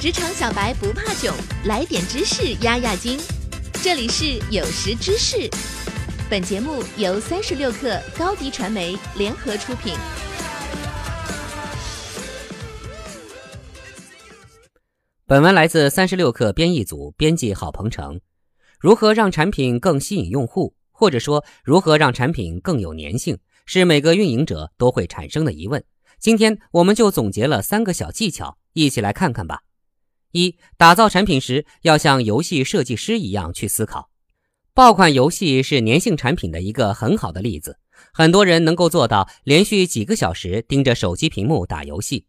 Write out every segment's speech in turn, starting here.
职场小白不怕囧，来点知识压压惊。这里是有识知识，本节目由三十六克高低传媒联合出品。本文来自三十六克编译组，编辑郝鹏程。如何让产品更吸引用户，或者说如何让产品更有粘性，是每个运营者都会产生的疑问。今天我们就总结了三个小技巧，一起来看看吧。一、打造产品时要像游戏设计师一样去思考。爆款游戏是粘性产品的一个很好的例子。很多人能够做到连续几个小时盯着手机屏幕打游戏，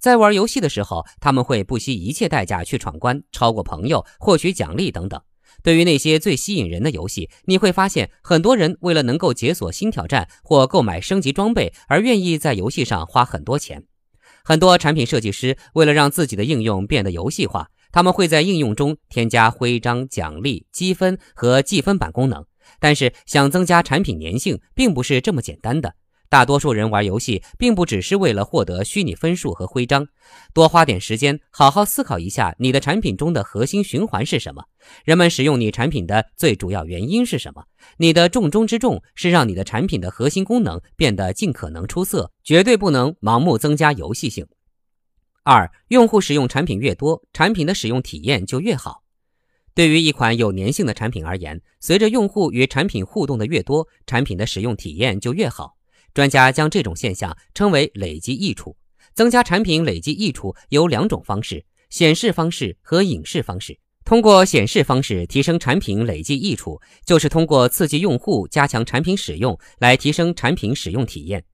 在玩游戏的时候，他们会不惜一切代价去闯关、超过朋友、获取奖励等等。对于那些最吸引人的游戏，你会发现很多人为了能够解锁新挑战或购买升级装备而愿意在游戏上花很多钱。很多产品设计师为了让自己的应用变得游戏化，他们会在应用中添加徽章、奖励、积分和计分板功能。但是，想增加产品粘性，并不是这么简单的。大多数人玩游戏，并不只是为了获得虚拟分数和徽章。多花点时间，好好思考一下你的产品中的核心循环是什么？人们使用你产品的最主要原因是什么？你的重中之重是让你的产品的核心功能变得尽可能出色，绝对不能盲目增加游戏性。二，用户使用产品越多，产品的使用体验就越好。对于一款有粘性的产品而言，随着用户与产品互动的越多，产品的使用体验就越好。专家将这种现象称为累积益处。增加产品累积益处有两种方式：显示方式和影视方式。通过显示方式提升产品累积益处，就是通过刺激用户加强产品使用来提升产品使用体验。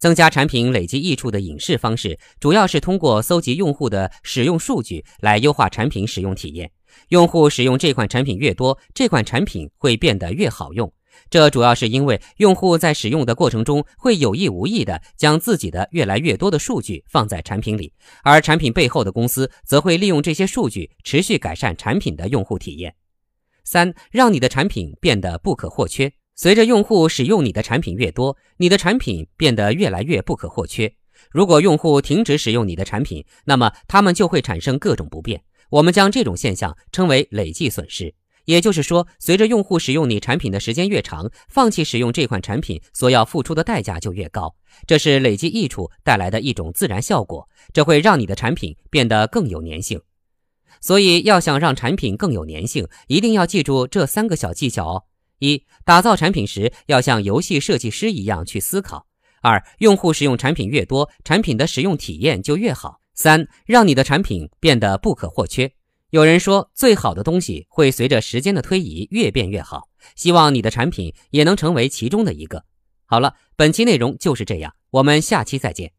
增加产品累积益处的影视方式，主要是通过搜集用户的使用数据来优化产品使用体验。用户使用这款产品越多，这款产品会变得越好用。这主要是因为用户在使用的过程中会有意无意的将自己的越来越多的数据放在产品里，而产品背后的公司则会利用这些数据持续改善产品的用户体验。三，让你的产品变得不可或缺。随着用户使用你的产品越多，你的产品变得越来越不可或缺。如果用户停止使用你的产品，那么他们就会产生各种不便。我们将这种现象称为累计损失。也就是说，随着用户使用你产品的时间越长，放弃使用这款产品所要付出的代价就越高。这是累积益处带来的一种自然效果，这会让你的产品变得更有粘性。所以，要想让产品更有粘性，一定要记住这三个小技巧哦：一、打造产品时要像游戏设计师一样去思考；二、用户使用产品越多，产品的使用体验就越好；三、让你的产品变得不可或缺。有人说，最好的东西会随着时间的推移越变越好。希望你的产品也能成为其中的一个。好了，本期内容就是这样，我们下期再见。